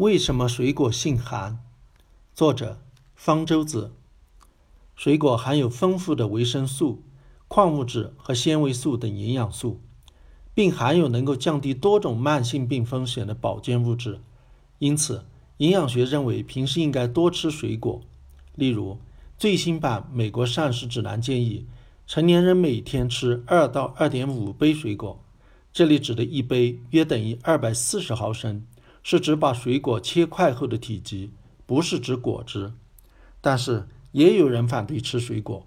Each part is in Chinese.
为什么水果性寒？作者方舟子。水果含有丰富的维生素、矿物质和纤维素等营养素，并含有能够降低多种慢性病风险的保健物质。因此，营养学认为平时应该多吃水果。例如，最新版《美国膳食指南》建议，成年人每天吃二到二点五杯水果。这里指的一杯约等于二百四十毫升。是指把水果切块后的体积，不是指果汁。但是也有人反对吃水果，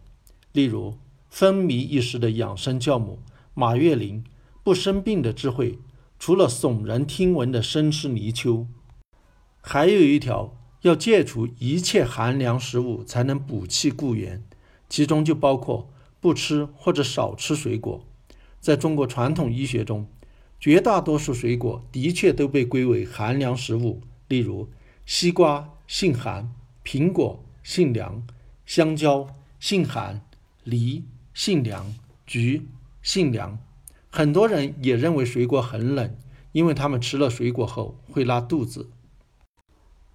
例如风靡一时的养生教母马月玲，不生病的智慧，除了耸人听闻的生吃泥鳅，还有一条要戒除一切寒凉食物才能补气固元，其中就包括不吃或者少吃水果。在中国传统医学中。绝大多数水果的确都被归为寒凉食物，例如西瓜性寒，苹果性凉，香蕉性寒，梨性凉，橘性凉。很多人也认为水果很冷，因为他们吃了水果后会拉肚子。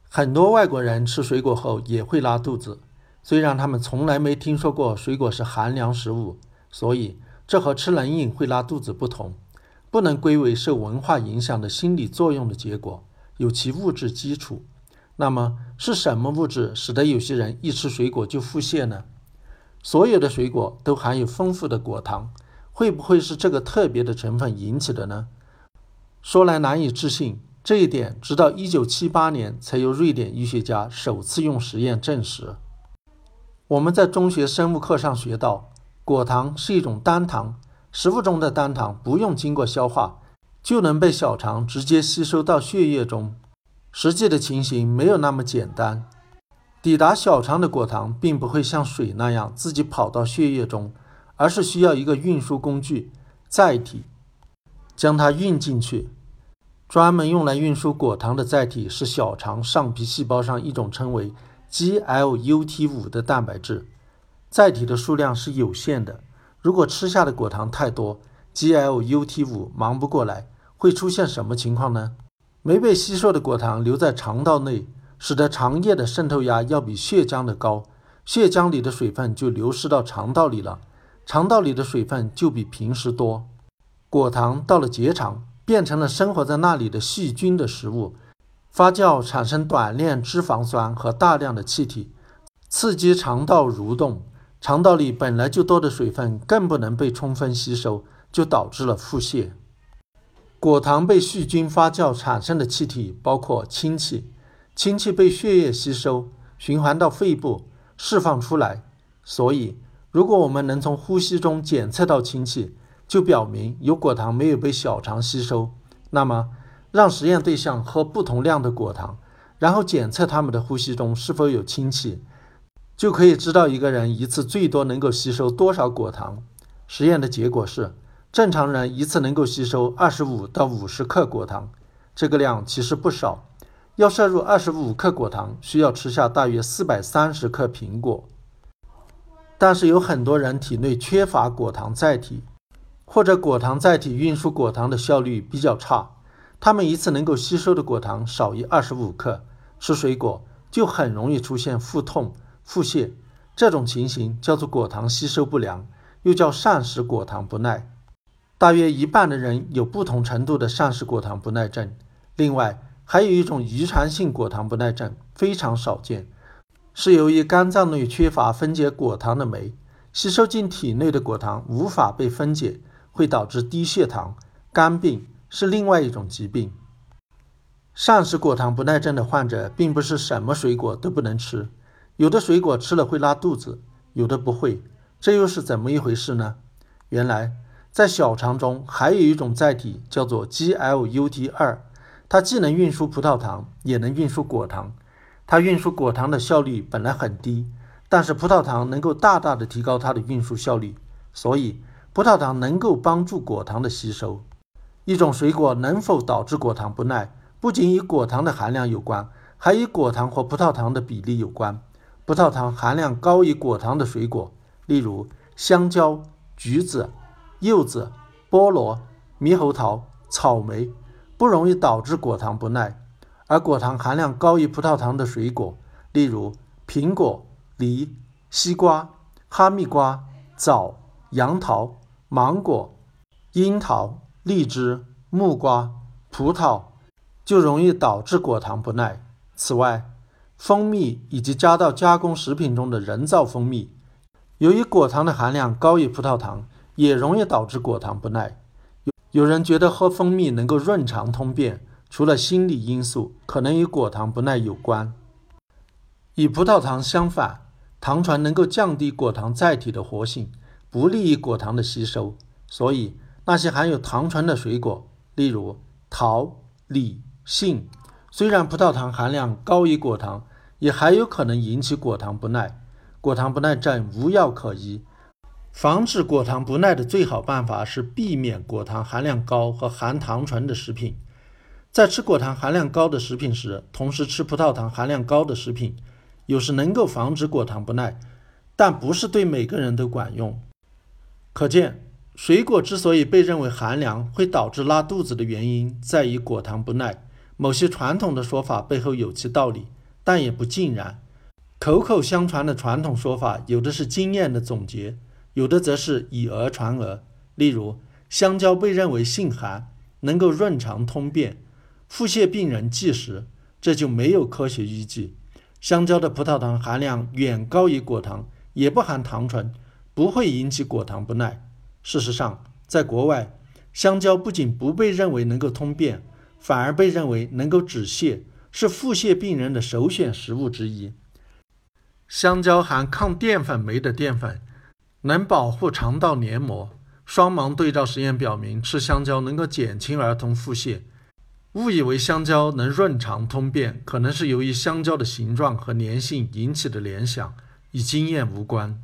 很多外国人吃水果后也会拉肚子，虽然他们从来没听说过水果是寒凉食物，所以这和吃冷饮会拉肚子不同。不能归为受文化影响的心理作用的结果，有其物质基础。那么是什么物质使得有些人一吃水果就腹泻呢？所有的水果都含有丰富的果糖，会不会是这个特别的成分引起的呢？说来难以置信，这一点直到1978年才由瑞典医学家首次用实验证实。我们在中学生物课上学到，果糖是一种单糖。食物中的单糖不用经过消化，就能被小肠直接吸收到血液中。实际的情形没有那么简单。抵达小肠的果糖并不会像水那样自己跑到血液中，而是需要一个运输工具——载体，将它运进去。专门用来运输果糖的载体是小肠上皮细胞上一种称为 GLUT5 的蛋白质。载体的数量是有限的。如果吃下的果糖太多，GLUT5 忙不过来，会出现什么情况呢？没被吸收的果糖留在肠道内，使得肠液的渗透压要比血浆的高，血浆里的水分就流失到肠道里了，肠道里的水分就比平时多。果糖到了结肠，变成了生活在那里的细菌的食物，发酵产生短链脂肪酸和大量的气体，刺激肠道蠕动。肠道里本来就多的水分更不能被充分吸收，就导致了腹泻。果糖被细菌发酵产生的气体包括氢气，氢气被血液吸收，循环到肺部释放出来。所以，如果我们能从呼吸中检测到氢气，就表明有果糖没有被小肠吸收。那么，让实验对象喝不同量的果糖，然后检测他们的呼吸中是否有氢气。就可以知道一个人一次最多能够吸收多少果糖。实验的结果是，正常人一次能够吸收二十五到五十克果糖，这个量其实不少。要摄入二十五克果糖，需要吃下大约四百三十克苹果。但是有很多人体内缺乏果糖载体，或者果糖载体运输果糖的效率比较差，他们一次能够吸收的果糖少于二十五克，吃水果就很容易出现腹痛。腹泻这种情形叫做果糖吸收不良，又叫膳食果糖不耐。大约一半的人有不同程度的膳食果糖不耐症。另外，还有一种遗传性果糖不耐症，非常少见，是由于肝脏内缺乏分解果糖的酶，吸收进体内的果糖无法被分解，会导致低血糖。肝病是另外一种疾病。膳食果糖不耐症的患者，并不是什么水果都不能吃。有的水果吃了会拉肚子，有的不会，这又是怎么一回事呢？原来在小肠中还有一种载体叫做 GLUT2，它既能运输葡萄糖，也能运输果糖。它运输果糖的效率本来很低，但是葡萄糖能够大大的提高它的运输效率，所以葡萄糖能够帮助果糖的吸收。一种水果能否导致果糖不耐，不仅与果糖的含量有关，还与果糖和葡萄糖的比例有关。葡萄糖含量高于果糖的水果，例如香蕉、橘子、柚子、菠萝、猕猴桃、草莓，不容易导致果糖不耐；而果糖含量高于葡萄糖的水果，例如苹果、梨、西瓜、哈密瓜、枣、杨桃、芒果、樱桃、荔枝、木瓜、葡萄，就容易导致果糖不耐。此外，蜂蜜以及加到加工食品中的人造蜂蜜，由于果糖的含量高于葡萄糖，也容易导致果糖不耐。有有人觉得喝蜂蜜能够润肠通便。除了心理因素，可能与果糖不耐有关。与葡萄糖相反，糖醇能够降低果糖载体的活性，不利于果糖的吸收。所以，那些含有糖醇的水果，例如桃、李、杏，虽然葡萄糖含量高于果糖，也还有可能引起果糖不耐。果糖不耐症无药可医，防止果糖不耐的最好办法是避免果糖含量高和含糖醇的食品。在吃果糖含量高的食品时，同时吃葡萄糖含量高的食品，有时能够防止果糖不耐，但不是对每个人都管用。可见，水果之所以被认为寒凉会导致拉肚子的原因在于果糖不耐。某些传统的说法背后有其道理，但也不尽然。口口相传的传统说法，有的是经验的总结，有的则是以讹传讹。例如，香蕉被认为性寒，能够润肠通便。腹泻病人忌食，这就没有科学依据。香蕉的葡萄糖含量远高于果糖，也不含糖醇，不会引起果糖不耐。事实上，在国外，香蕉不仅不被认为能够通便，反而被认为能够止泻，是腹泻病人的首选食物之一。香蕉含抗淀粉酶的淀粉，能保护肠道黏膜。双盲对照实验表明，吃香蕉能够减轻儿童腹泻。误以为香蕉能润肠通便，可能是由于香蕉的形状和粘性引起的联想，与经验无关。